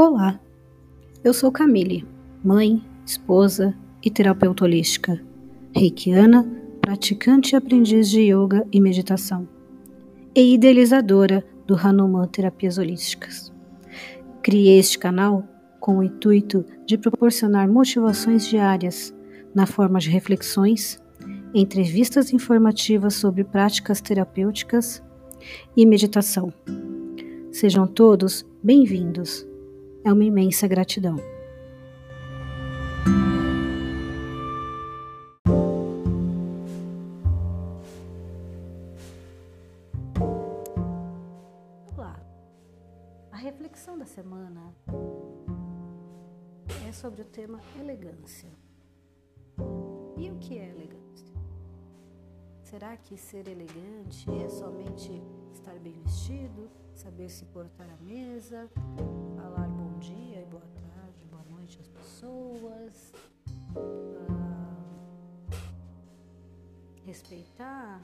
Olá, eu sou Camille, mãe, esposa e terapeuta holística, reikiana, praticante e aprendiz de yoga e meditação, e idealizadora do Hanuman Terapias Holísticas. Criei este canal com o intuito de proporcionar motivações diárias na forma de reflexões, entrevistas informativas sobre práticas terapêuticas e meditação. Sejam todos bem-vindos é uma imensa gratidão. Olá! A reflexão da semana é sobre o tema elegância. E o que é elegância? Será que ser elegante é somente estar bem vestido, saber se portar à mesa, pessoas, ah, respeitar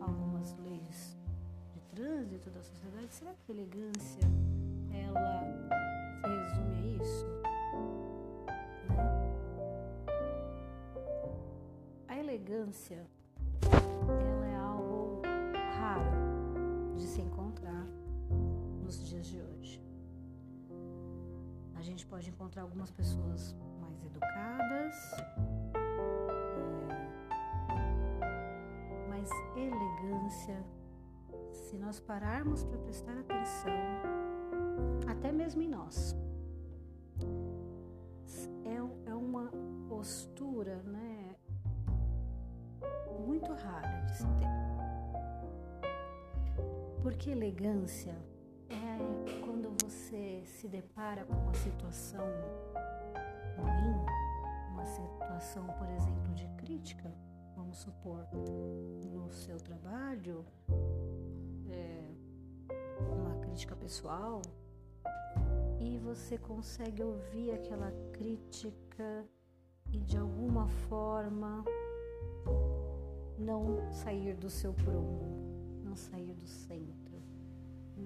algumas leis de trânsito da sociedade. Será que a elegância ela se resume a isso? Né? A elegância gente pode encontrar algumas pessoas mais educadas, é, mas elegância, se nós pararmos para prestar atenção, até mesmo em nós, é, é uma postura, né, muito rara de se ter. Porque elegância se depara com uma situação ruim, uma situação, por exemplo, de crítica, vamos supor, no seu trabalho, é, uma crítica pessoal, e você consegue ouvir aquela crítica e de alguma forma não sair do seu prumo, não sair do centro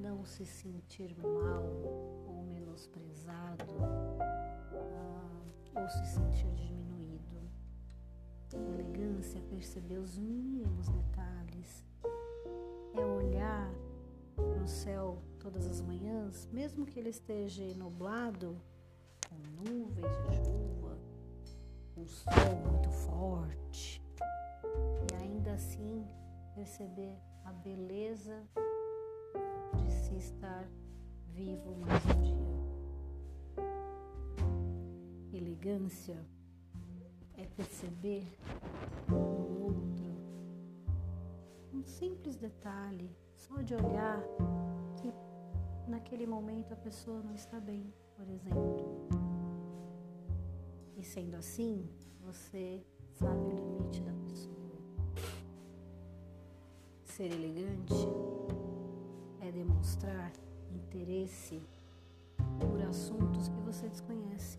não se sentir mal menosprezado ah, ou se sentir diminuído. Elegância é perceber os mínimos detalhes, é olhar no céu todas as manhãs, mesmo que ele esteja nublado, com nuvens de chuva, um sol muito forte, e ainda assim perceber a beleza de se estar vivo mais um dia. Elegância é perceber no outro um simples detalhe, só de olhar que naquele momento a pessoa não está bem, por exemplo. E sendo assim, você sabe o limite da pessoa. Ser elegante demonstrar interesse por assuntos que você desconhece.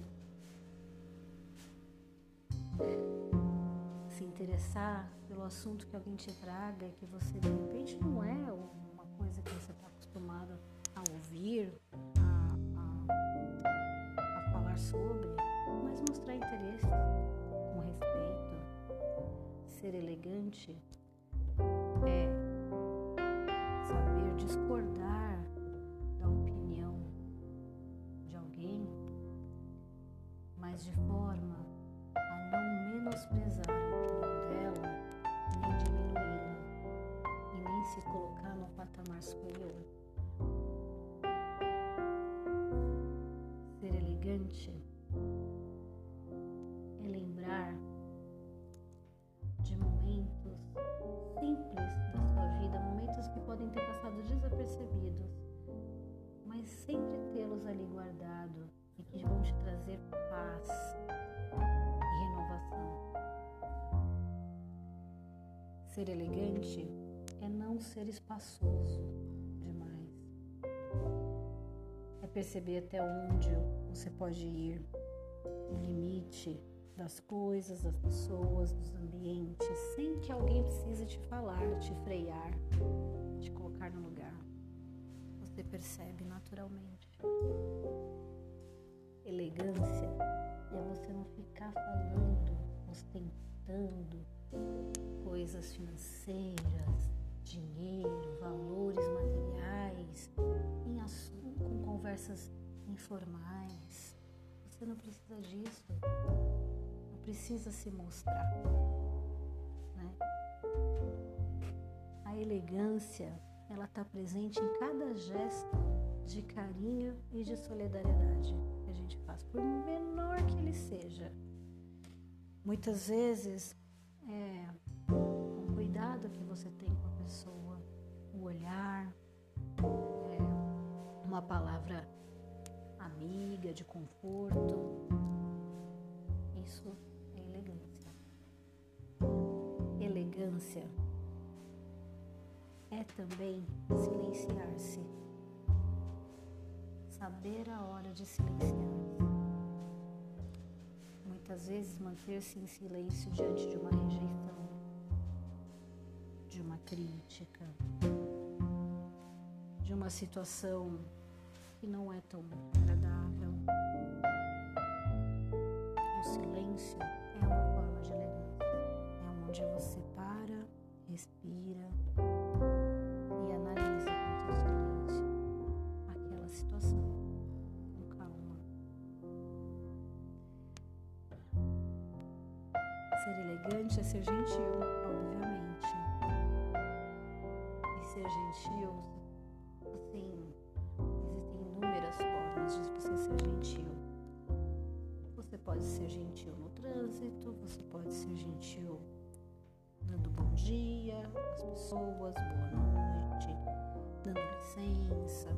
Se interessar pelo assunto que alguém te traga, que você de repente não é uma coisa que você está acostumado a ouvir, a, a, a falar sobre, mas mostrar interesse com respeito. Ser elegante Ser elegante é não ser espaçoso demais. É perceber até onde você pode ir, o limite das coisas, das pessoas, dos ambientes, sem que alguém precise te falar, te frear, te colocar no lugar. Você percebe naturalmente. elegância é você não ficar falando, ostentando coisas financeiras, dinheiro, valores materiais, em assunto, com conversas informais. Você não precisa disso. Não precisa se mostrar. Né? A elegância, ela está presente em cada gesto de carinho e de solidariedade que a gente faz, por menor que ele seja. Muitas vezes, é, com o cuidado que você tem com a pessoa, o olhar, é, uma palavra amiga, de conforto, isso é elegância. Elegância é também silenciar-se saber a hora de silenciar. Muitas vezes manter-se em silêncio diante de uma rejeição, de uma crítica, de uma situação que não é tão agradável. O silêncio é uma forma de elegância. É onde você ser gentil, obviamente. E ser gentil, assim, existem inúmeras formas de você ser gentil. Você pode ser gentil no trânsito, você pode ser gentil dando bom dia às pessoas, boa noite, dando licença,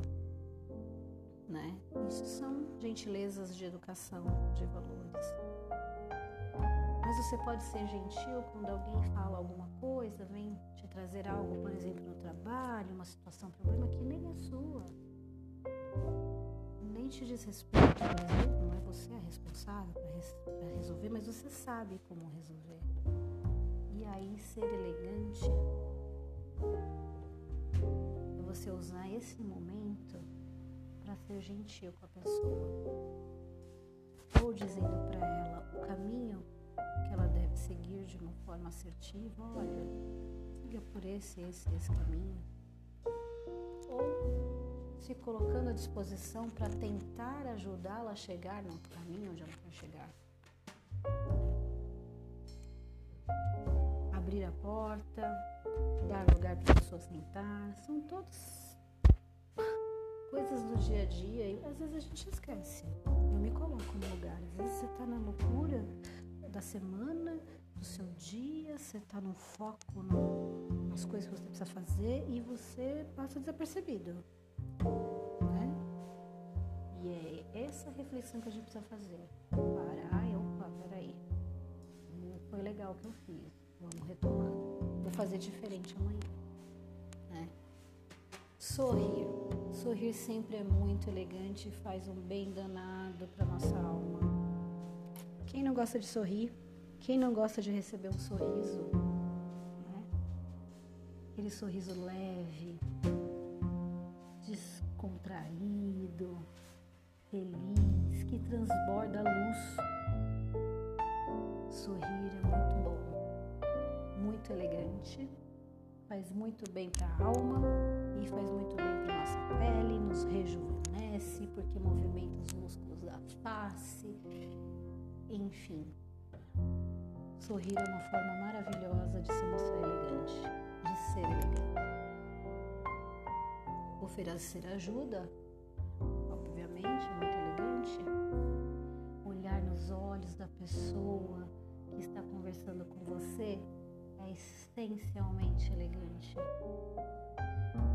né? Isso são gentilezas de educação, de valores. Mas você pode ser gentil quando alguém fala alguma coisa, vem te trazer algo, por exemplo, no trabalho, uma situação, problema que nem é sua. Nem te diz respeito, por exemplo, não é você a responsável para resolver, mas você sabe como resolver. E aí ser elegante é você usar esse momento para ser gentil com a pessoa. Ou dizendo para ela o caminho que ela deve seguir de uma forma assertiva, olha, siga por esse, esse, esse caminho. Ou se colocando à disposição para tentar ajudá-la a chegar no caminho onde ela quer chegar. Abrir a porta, dar lugar para a pessoa sentar, são todos coisas do dia a dia e às vezes a gente esquece. Eu me coloco no lugar, às vezes você está na loucura, da semana, do seu dia, você está no foco no, nas coisas que você precisa fazer e você passa desapercebido. Né? E é essa reflexão que a gente precisa fazer. Parar e opa, peraí. Foi legal o que eu fiz. Vamos retomar. Vou fazer diferente amanhã. Né? Sorrir. Sorrir sempre é muito elegante e faz um bem danado para nossa alma. Quem não gosta de sorrir? Quem não gosta de receber um sorriso? Né? Aquele sorriso leve, descontraído, feliz, que transborda a luz. Sorrir é muito bom, muito elegante, faz muito bem para a alma e faz muito bem para nossa pele, nos rejuvenesce porque movimenta os músculos da face enfim, sorrir é uma forma maravilhosa de se mostrar elegante, de ser elegante. Oferecer ajuda, obviamente, muito elegante. Olhar nos olhos da pessoa que está conversando com você é essencialmente elegante.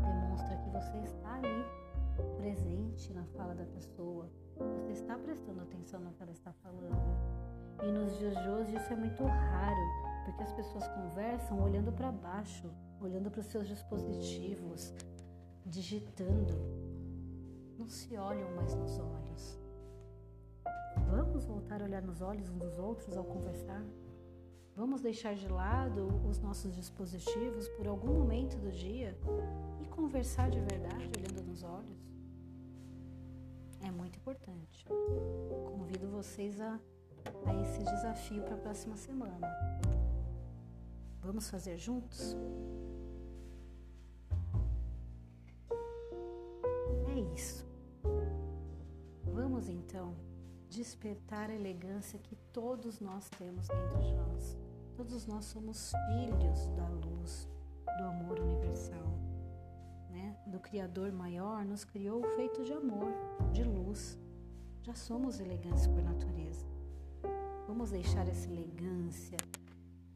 Demonstra que você está ali, presente na fala da pessoa você está prestando atenção no que ela está falando. E nos dias de hoje isso é muito raro, porque as pessoas conversam olhando para baixo, olhando para os seus dispositivos, digitando. Não se olham mais nos olhos. Vamos voltar a olhar nos olhos uns dos outros ao conversar? Vamos deixar de lado os nossos dispositivos por algum momento do dia e conversar de verdade olhando nos olhos? é muito importante. Convido vocês a, a esse desafio para a próxima semana. Vamos fazer juntos? É isso. Vamos então despertar a elegância que todos nós temos dentro de nós. Todos nós somos filhos da luz, do amor universal, né? Do Criador maior nos criou feito de amor, de luz. Já somos elegantes por natureza. Vamos deixar essa elegância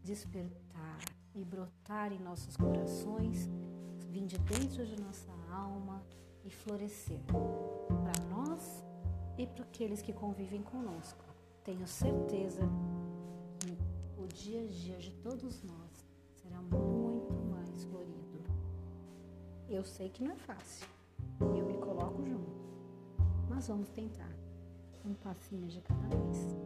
despertar e brotar em nossos corações, vir de dentro de nossa alma e florescer para nós e para aqueles que convivem conosco. Tenho certeza dia a dia de todos nós será muito mais florido. Eu sei que não é fácil, eu me coloco junto, mas vamos tentar, um passinho de cada vez.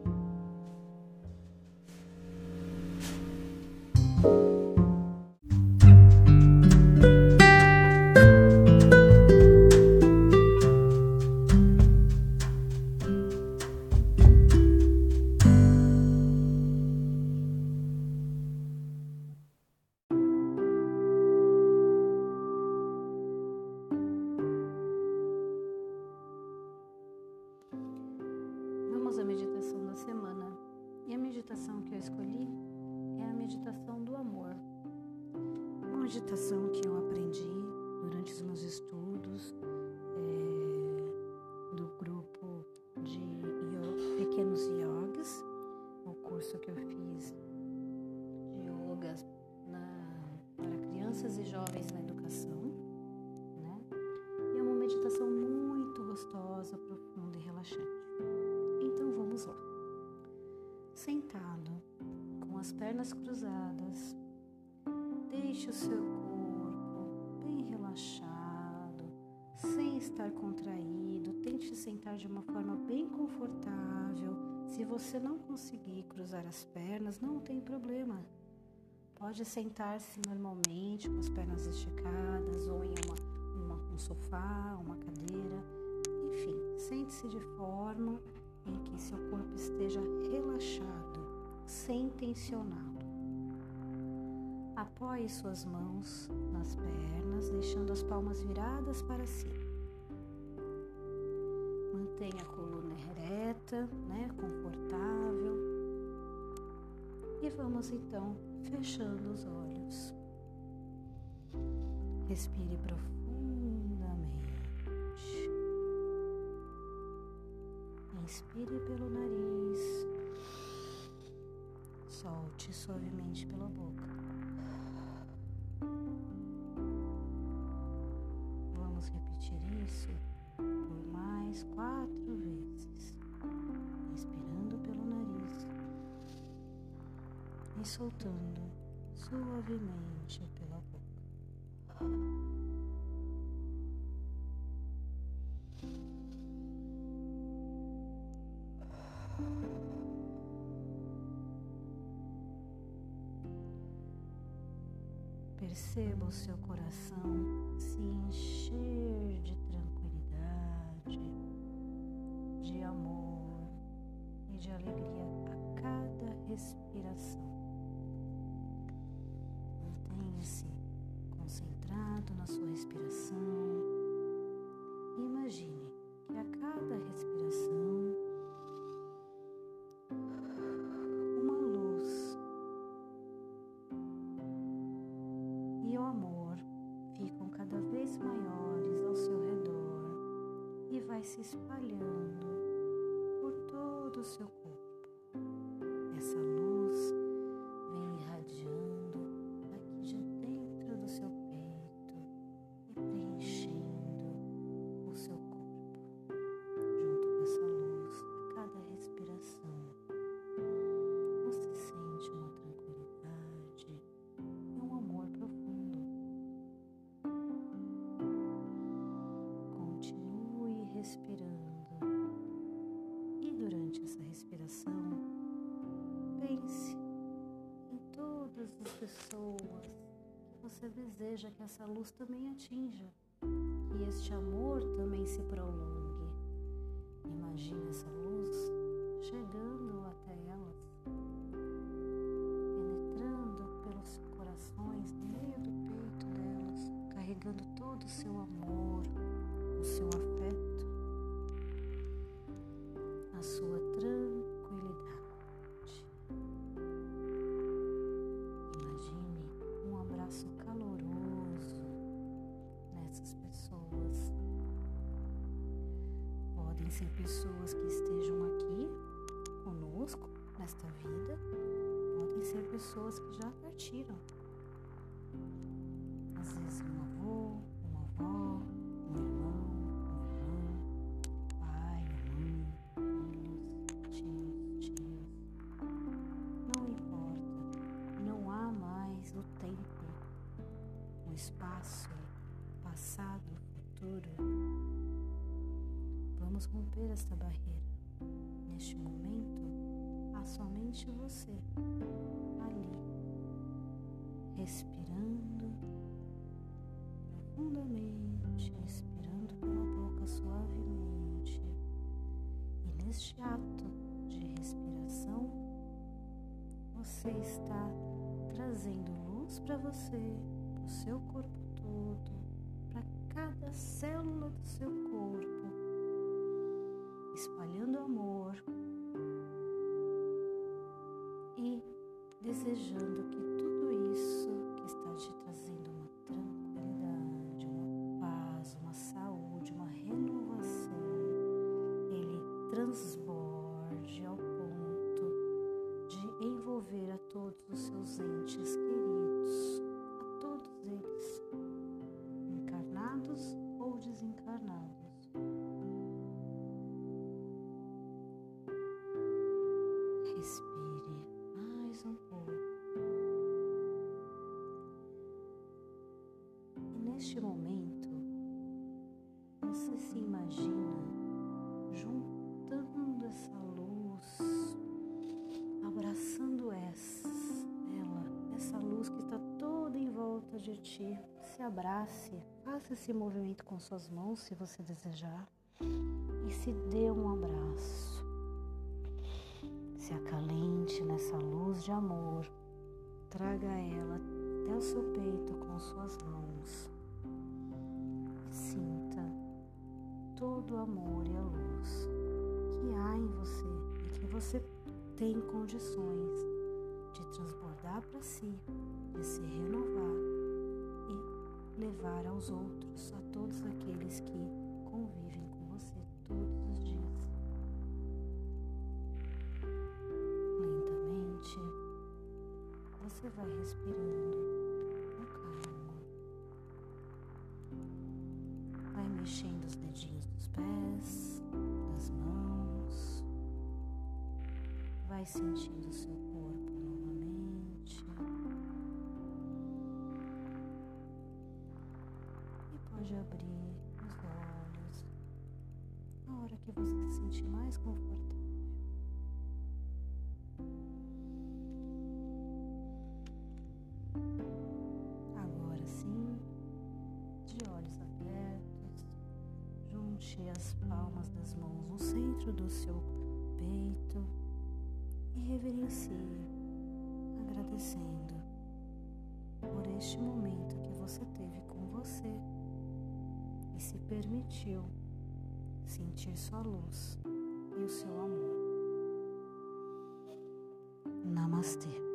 As pernas cruzadas, Deixe o seu corpo bem relaxado, sem estar contraído. Tente sentar de uma forma bem confortável. Se você não conseguir cruzar as pernas, não tem problema. Pode sentar-se normalmente com as pernas esticadas ou em uma, uma, um sofá, uma cadeira. Enfim, sente-se de forma em que seu corpo esteja relaxado, sem tensionar. Apoie suas mãos nas pernas, deixando as palmas viradas para cima. Mantenha a coluna ereta, né, confortável. E vamos então fechando os olhos. Respire profundamente. Inspire pelo nariz. Solte suavemente pela boca. quatro vezes, inspirando pelo nariz e soltando suavemente pela boca. Você deseja que essa luz também atinja, que este amor também se prolongue. Imagine essa luz chegando até elas, penetrando pelos corações, no meio do peito delas, carregando todo o seu amor, o seu afeto, a sua pessoas que já partiram. Às vezes um avô, uma avó, um irmão, uma irmã, pai, mãe, filhos, tios, tias. Não importa, não há mais o tempo, o espaço, passado, futuro. Vamos romper esta barreira. Neste momento, há somente você respirando profundamente, expirando pela boca suavemente. E neste ato de respiração, você está trazendo luz para você, para o seu corpo todo, para cada célula do seu corpo, espalhando amor e desejando que Respire mais um pouco. E neste momento, você se imagina juntando essa luz, abraçando essa, ela, essa luz que está toda em volta de ti. Se abrace, faça esse movimento com suas mãos se você desejar e se dê um abraço. Se acalente nessa luz de amor, traga ela até o seu peito com suas mãos. Sinta todo o amor e a luz que há em você e que você tem condições de transbordar para si, de se renovar e levar aos outros, a todos aqueles que convivem com você todos vai respirando com calma. Vai mexendo os dedinhos dos pés, das mãos. Vai sentindo o seu corpo novamente. E pode abrir os olhos na hora que você se sentir mais confortável. As palmas das mãos no centro do seu peito e reverencie, agradecendo por este momento que você teve com você e se permitiu sentir sua luz e o seu amor. Namastê.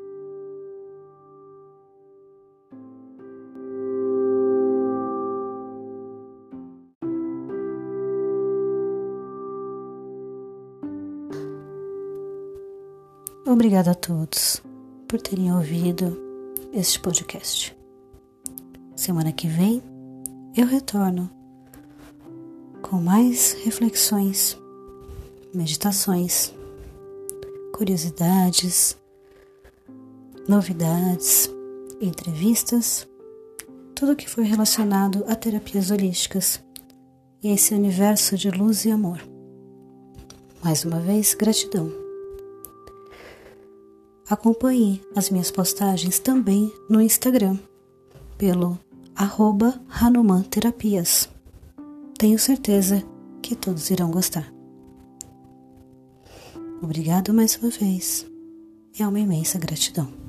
Obrigada a todos por terem ouvido este podcast. Semana que vem eu retorno com mais reflexões, meditações, curiosidades, novidades, entrevistas, tudo que foi relacionado a terapias holísticas e esse universo de luz e amor. Mais uma vez, gratidão. Acompanhe as minhas postagens também no Instagram, pelo arroba Hanuman Terapias. Tenho certeza que todos irão gostar. Obrigado mais uma vez. É uma imensa gratidão.